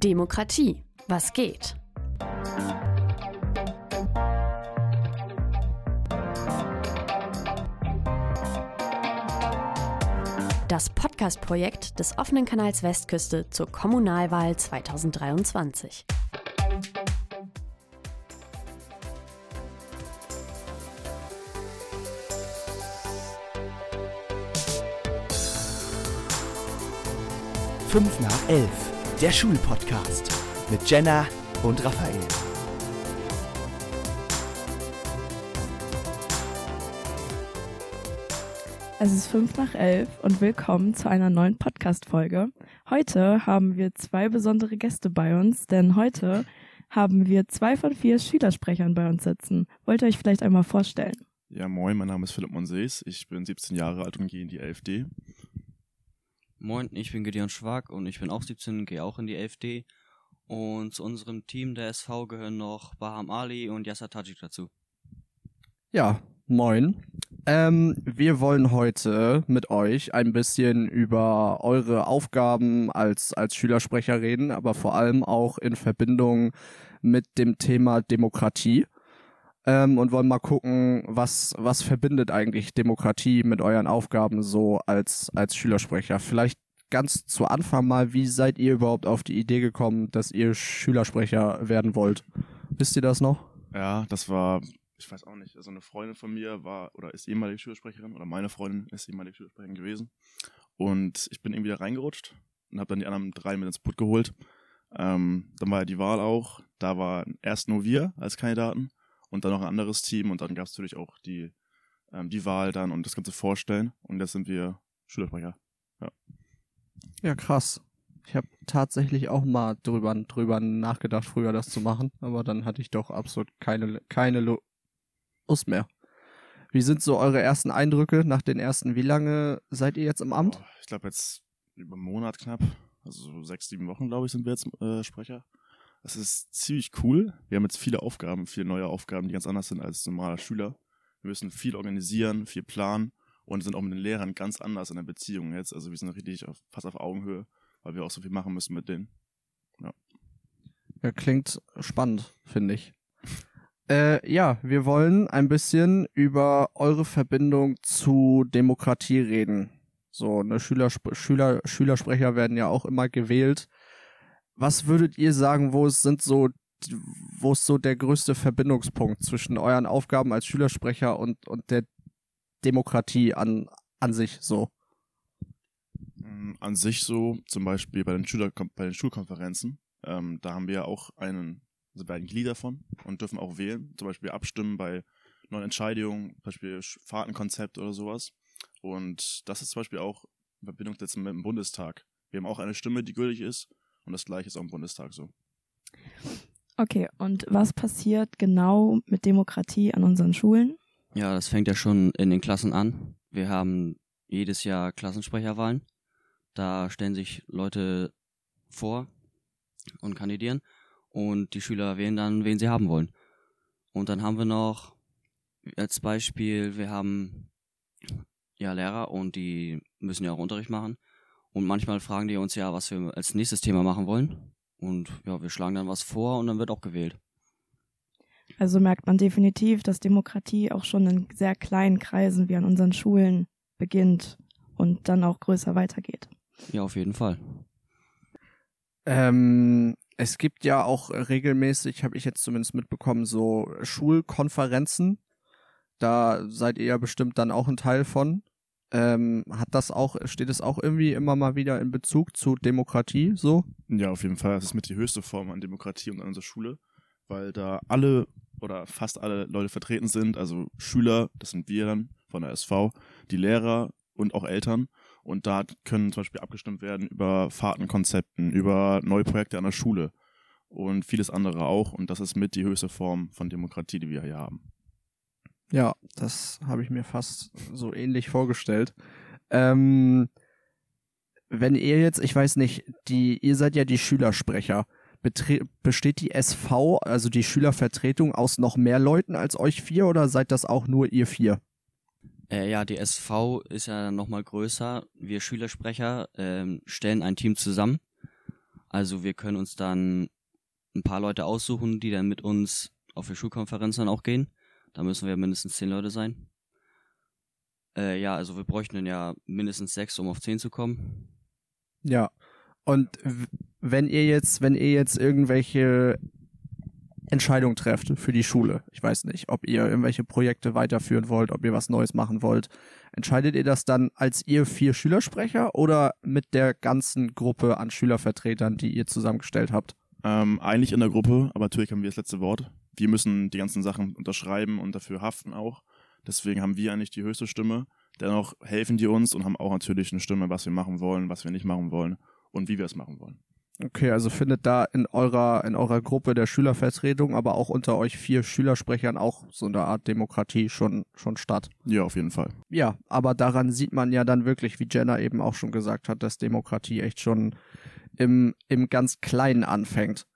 Demokratie. Was geht? Das Podcast-Projekt des offenen Kanals Westküste zur Kommunalwahl 2023. Fünf nach elf, der Schulpodcast mit Jenna und Raphael. Es ist fünf nach elf und willkommen zu einer neuen Podcast-Folge. Heute haben wir zwei besondere Gäste bei uns, denn heute haben wir zwei von vier Schülersprechern bei uns sitzen. Wollt ihr euch vielleicht einmal vorstellen? Ja, moin, mein Name ist Philipp Monsees, ich bin 17 Jahre alt und gehe in die LFD. Moin, ich bin Gideon Schwag und ich bin auch 17, gehe auch in die LFD. Und zu unserem Team der SV gehören noch Baham Ali und Yasser Tajik dazu. Ja, moin. Ähm, wir wollen heute mit euch ein bisschen über eure Aufgaben als, als Schülersprecher reden, aber vor allem auch in Verbindung mit dem Thema Demokratie. Ähm, und wollen mal gucken, was, was verbindet eigentlich Demokratie mit euren Aufgaben so als, als Schülersprecher. Vielleicht ganz zu Anfang mal, wie seid ihr überhaupt auf die Idee gekommen, dass ihr Schülersprecher werden wollt? Wisst ihr das noch? Ja, das war, ich weiß auch nicht, also eine Freundin von mir war oder ist ehemalige Schülersprecherin oder meine Freundin ist ehemalige Schülersprecherin gewesen. Und ich bin irgendwie da reingerutscht und habe dann die anderen drei mit ins Put geholt. Ähm, dann war ja die Wahl auch. Da war erst nur wir als Kandidaten und dann noch ein anderes Team und dann gab es natürlich auch die, ähm, die Wahl dann und das ganze Vorstellen. Und jetzt sind wir Schülersprecher. Ja. Ja, krass. Ich habe tatsächlich auch mal drüber, drüber nachgedacht, früher das zu machen, aber dann hatte ich doch absolut keine, keine Lust mehr. Wie sind so eure ersten Eindrücke nach den ersten? Wie lange seid ihr jetzt im Amt? Oh, ich glaube jetzt über einen Monat knapp, also so sechs, sieben Wochen, glaube ich, sind wir jetzt äh, Sprecher. Das ist ziemlich cool. Wir haben jetzt viele Aufgaben, viele neue Aufgaben, die ganz anders sind als normaler Schüler. Wir müssen viel organisieren, viel planen und sind auch mit den Lehrern ganz anders in der Beziehung jetzt. Also wir sind richtig auf, fast auf Augenhöhe, weil wir auch so viel machen müssen mit denen. Ja, ja klingt spannend, finde ich. Äh, ja, wir wollen ein bisschen über eure Verbindung zu Demokratie reden. So, ne, Schüler, Schüler, Schülersprecher werden ja auch immer gewählt. Was würdet ihr sagen, wo es sind so, wo ist so der größte Verbindungspunkt zwischen euren Aufgaben als Schülersprecher und, und der Demokratie an, an sich so? Mm, An sich so, zum Beispiel bei den, Schüler, bei den Schulkonferenzen, ähm, da haben wir ja auch einen, also wir ein Glied davon und dürfen auch wählen, zum Beispiel abstimmen bei neuen Entscheidungen, zum Beispiel Fahrtenkonzept oder sowas. Und das ist zum Beispiel auch in Verbindung jetzt mit dem Bundestag. Wir haben auch eine Stimme, die gültig ist und das gleiche ist auch im Bundestag so. Okay, und was passiert genau mit Demokratie an unseren Schulen? Ja, das fängt ja schon in den Klassen an. Wir haben jedes Jahr Klassensprecherwahlen. Da stellen sich Leute vor und kandidieren und die Schüler wählen dann, wen sie haben wollen. Und dann haben wir noch als Beispiel, wir haben ja Lehrer und die müssen ja auch Unterricht machen. Und manchmal fragen die uns ja, was wir als nächstes Thema machen wollen. Und ja, wir schlagen dann was vor und dann wird auch gewählt. Also merkt man definitiv, dass Demokratie auch schon in sehr kleinen Kreisen wie an unseren Schulen beginnt und dann auch größer weitergeht. Ja, auf jeden Fall. Ähm, es gibt ja auch regelmäßig, habe ich jetzt zumindest mitbekommen, so Schulkonferenzen. Da seid ihr ja bestimmt dann auch ein Teil von. Ähm, hat das auch, steht es auch irgendwie immer mal wieder in Bezug zu Demokratie so? Ja, auf jeden Fall. Das ist mit die höchste Form an Demokratie und an unserer Schule, weil da alle oder fast alle Leute vertreten sind, also Schüler, das sind wir dann von der SV, die Lehrer und auch Eltern. Und da können zum Beispiel abgestimmt werden über Fahrtenkonzepten, über neue Projekte an der Schule und vieles andere auch. Und das ist mit die höchste Form von Demokratie, die wir hier haben. Ja, das habe ich mir fast so ähnlich vorgestellt. Ähm, wenn ihr jetzt, ich weiß nicht, die, ihr seid ja die Schülersprecher. Betre besteht die SV, also die Schülervertretung, aus noch mehr Leuten als euch vier oder seid das auch nur ihr vier? Äh, ja, die SV ist ja nochmal größer. Wir Schülersprecher ähm, stellen ein Team zusammen Also wir können uns dann ein paar Leute aussuchen, die dann mit uns auf die Schulkonferenz dann auch gehen. Da müssen wir mindestens zehn Leute sein. Äh, ja, also wir bräuchten dann ja mindestens sechs, um auf zehn zu kommen. Ja. Und wenn ihr jetzt, wenn ihr jetzt irgendwelche Entscheidungen trefft für die Schule, ich weiß nicht, ob ihr irgendwelche Projekte weiterführen wollt, ob ihr was Neues machen wollt, entscheidet ihr das dann als ihr vier Schülersprecher oder mit der ganzen Gruppe an Schülervertretern, die ihr zusammengestellt habt? Ähm, eigentlich in der Gruppe, aber natürlich haben wir das letzte Wort. Wir müssen die ganzen Sachen unterschreiben und dafür haften auch. Deswegen haben wir eigentlich die höchste Stimme. Dennoch helfen die uns und haben auch natürlich eine Stimme, was wir machen wollen, was wir nicht machen wollen und wie wir es machen wollen. Okay, also findet da in eurer, in eurer Gruppe der Schülervertretung, aber auch unter euch vier Schülersprechern auch so eine Art Demokratie schon, schon statt. Ja, auf jeden Fall. Ja, aber daran sieht man ja dann wirklich, wie Jenna eben auch schon gesagt hat, dass Demokratie echt schon im, im ganz Kleinen anfängt.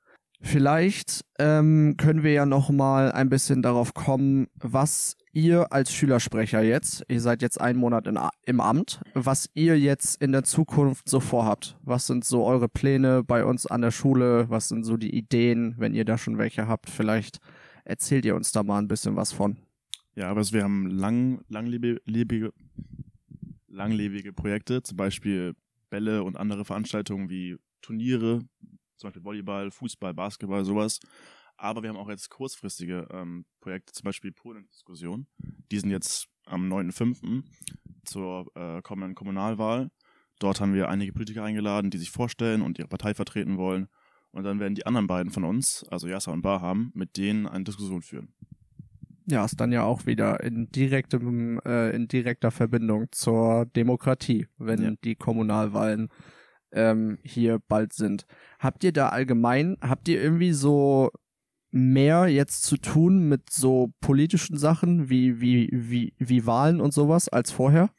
Vielleicht ähm, können wir ja noch mal ein bisschen darauf kommen, was ihr als Schülersprecher jetzt, ihr seid jetzt einen Monat in, im Amt, was ihr jetzt in der Zukunft so vorhabt. Was sind so eure Pläne bei uns an der Schule? Was sind so die Ideen, wenn ihr da schon welche habt? Vielleicht erzählt ihr uns da mal ein bisschen was von. Ja, aber wir haben lang, langlebige, langlebige Projekte, zum Beispiel Bälle und andere Veranstaltungen wie Turniere, zum Beispiel Volleyball, Fußball, Basketball, sowas. Aber wir haben auch jetzt kurzfristige ähm, Projekte, zum Beispiel Polen-Diskussion. Die sind jetzt am 9.5. zur äh, kommenden Kommunalwahl. Dort haben wir einige Politiker eingeladen, die sich vorstellen und ihre Partei vertreten wollen. Und dann werden die anderen beiden von uns, also Yasser und Baham, mit denen eine Diskussion führen. Ja, ist dann ja auch wieder in direktem, äh, in direkter Verbindung zur Demokratie, wenn Ja. die Kommunalwahlen ähm, hier bald sind. Habt ihr da allgemein, habt ihr irgendwie so mehr jetzt zu tun mit so politischen Sachen wie, wie, wie, wie Wahlen und sowas als vorher?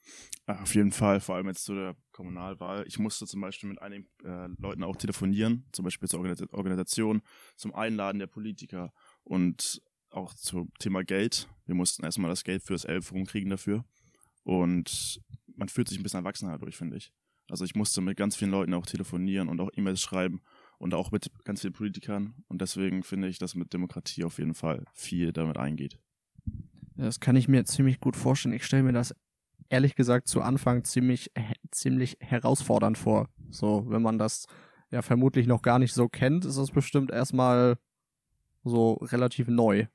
Ach, auf jeden Fall, vor allem jetzt zu der Kommunalwahl. Ich musste zum Beispiel mit einigen äh, Leuten auch telefonieren, zum Beispiel zur Organis Organisation, zum Einladen der Politiker und auch zum Thema Geld. Wir mussten erstmal das Geld fürs Elf rumkriegen dafür. Und man fühlt sich ein bisschen erwachsener dadurch, finde ich. Also ich musste mit ganz vielen Leuten auch telefonieren und auch E-Mails schreiben und auch mit ganz vielen Politikern. Und deswegen finde ich, dass mit Demokratie auf jeden Fall viel damit eingeht. Das kann ich mir ziemlich gut vorstellen. Ich stelle mir das ehrlich gesagt zu Anfang ziemlich, ziemlich herausfordernd vor. So, wenn man das ja vermutlich noch gar nicht so kennt, ist das bestimmt erstmal so relativ neu.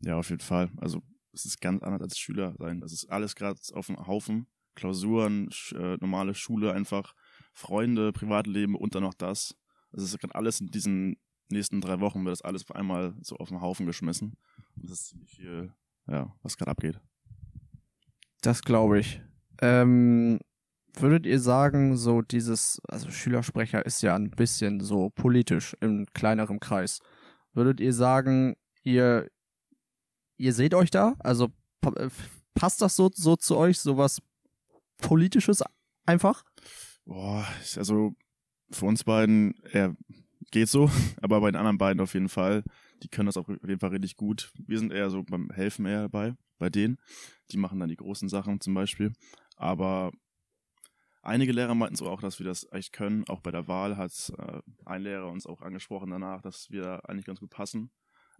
Ja, auf jeden Fall. Also es ist ganz anders als Schüler sein. Das ist alles gerade auf dem Haufen. Klausuren, äh, normale Schule einfach, Freunde, Privatleben und dann noch das. Es ist alles in diesen nächsten drei Wochen wird das alles auf einmal so auf den Haufen geschmissen. Und das ist ziemlich viel, ja, was gerade abgeht. Das glaube ich. Ähm, würdet ihr sagen, so dieses, also Schülersprecher ist ja ein bisschen so politisch im kleineren Kreis. Würdet ihr sagen, ihr, ihr seht euch da? Also äh, passt das so, so zu euch, sowas Politisches einfach? Boah, ist also für uns beiden eher geht so, aber bei den anderen beiden auf jeden Fall. Die können das auf jeden Fall richtig gut. Wir sind eher so beim Helfen eher dabei, bei denen. Die machen dann die großen Sachen zum Beispiel. Aber einige Lehrer meinten so auch, dass wir das echt können. Auch bei der Wahl hat äh, ein Lehrer uns auch angesprochen danach, dass wir eigentlich ganz gut passen.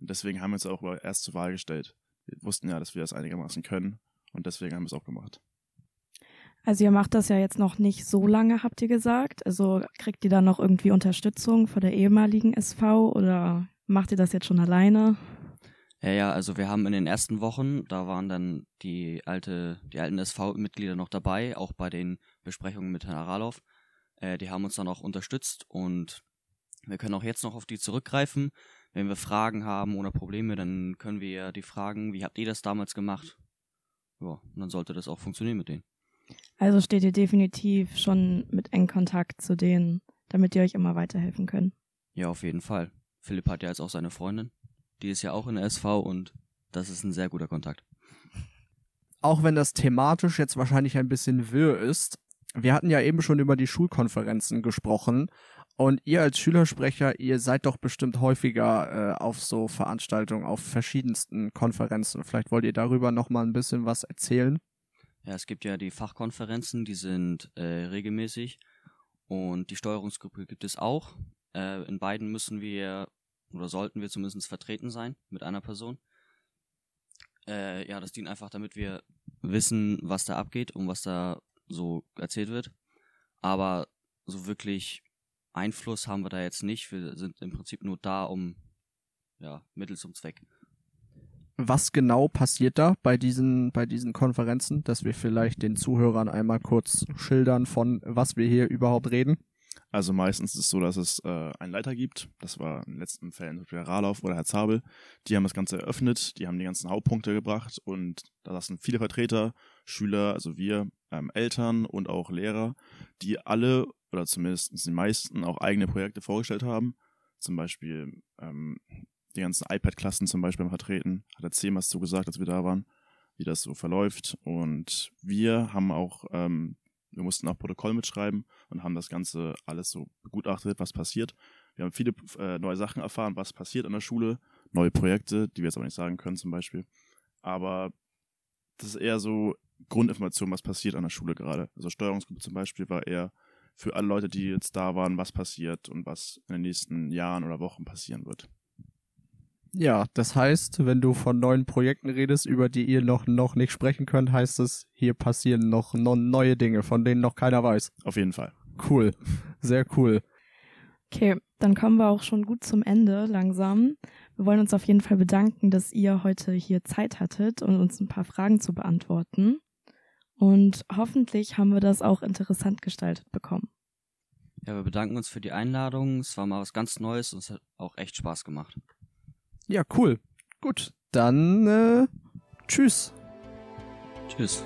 Und deswegen haben wir uns auch erst zur Wahl gestellt. Wir wussten ja, dass wir das einigermaßen können. Und deswegen haben wir es auch gemacht. Also ihr macht das ja jetzt noch nicht so lange, habt ihr gesagt. Also kriegt ihr da noch irgendwie Unterstützung von der ehemaligen SV oder macht ihr das jetzt schon alleine? Ja, ja, also wir haben in den ersten Wochen, da waren dann die alte, die alten SV-Mitglieder noch dabei, auch bei den Besprechungen mit Herrn Aralow. Äh, die haben uns dann auch unterstützt und wir können auch jetzt noch auf die zurückgreifen. Wenn wir Fragen haben oder Probleme, dann können wir die fragen, wie habt ihr das damals gemacht? Ja, und dann sollte das auch funktionieren mit denen. Also steht ihr definitiv schon mit engen Kontakt zu denen, damit ihr euch immer weiterhelfen könnt. Ja, auf jeden Fall. Philipp hat ja jetzt auch seine Freundin. Die ist ja auch in der SV und das ist ein sehr guter Kontakt. Auch wenn das thematisch jetzt wahrscheinlich ein bisschen wirr ist. Wir hatten ja eben schon über die Schulkonferenzen gesprochen. Und ihr als Schülersprecher, ihr seid doch bestimmt häufiger äh, auf so Veranstaltungen, auf verschiedensten Konferenzen. Vielleicht wollt ihr darüber noch mal ein bisschen was erzählen. Ja, es gibt ja die Fachkonferenzen, die sind äh, regelmäßig und die Steuerungsgruppe gibt es auch. Äh, in beiden müssen wir oder sollten wir zumindest vertreten sein mit einer Person. Äh, ja, das dient einfach, damit wir wissen, was da abgeht und was da so erzählt wird. Aber so wirklich Einfluss haben wir da jetzt nicht. Wir sind im Prinzip nur da, um ja, Mittel zum Zweck. Was genau passiert da bei diesen, bei diesen Konferenzen, dass wir vielleicht den Zuhörern einmal kurz schildern, von was wir hier überhaupt reden? Also meistens ist es so, dass es äh, einen Leiter gibt. Das war in den letzten Fällen Herr Ralauf oder Herr Zabel. Die haben das Ganze eröffnet, die haben die ganzen Hauptpunkte gebracht und da saßen viele Vertreter, Schüler, also wir, ähm, Eltern und auch Lehrer, die alle oder zumindest die meisten auch eigene Projekte vorgestellt haben. Zum Beispiel ähm, die ganzen iPad-Klassen zum Beispiel vertreten. Hat er zehn was zu gesagt, als wir da waren, wie das so verläuft. Und wir haben auch, ähm, wir mussten auch Protokoll mitschreiben und haben das Ganze alles so begutachtet, was passiert. Wir haben viele äh, neue Sachen erfahren, was passiert an der Schule, neue Projekte, die wir jetzt aber nicht sagen können zum Beispiel. Aber das ist eher so Grundinformation, was passiert an der Schule gerade. Also Steuerungsgruppe zum Beispiel war eher für alle Leute, die jetzt da waren, was passiert und was in den nächsten Jahren oder Wochen passieren wird. Ja, das heißt, wenn du von neuen Projekten redest, über die ihr noch, noch nicht sprechen könnt, heißt es, hier passieren noch, noch neue Dinge, von denen noch keiner weiß. Auf jeden Fall. Cool. Sehr cool. Okay, dann kommen wir auch schon gut zum Ende langsam. Wir wollen uns auf jeden Fall bedanken, dass ihr heute hier Zeit hattet und uns ein paar Fragen zu beantworten. Und hoffentlich haben wir das auch interessant gestaltet bekommen. Ja, wir bedanken uns für die Einladung. Es war mal was ganz Neues und es hat auch echt Spaß gemacht. Ja, cool. Gut, dann äh, tschüss. Tschüss.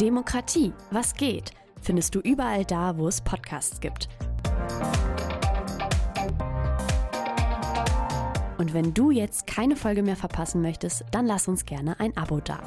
Demokratie, was geht? Findest du überall da, wo es Podcasts gibt. Und wenn du jetzt keine Folge mehr verpassen möchtest, dann lass uns gerne ein Abo da.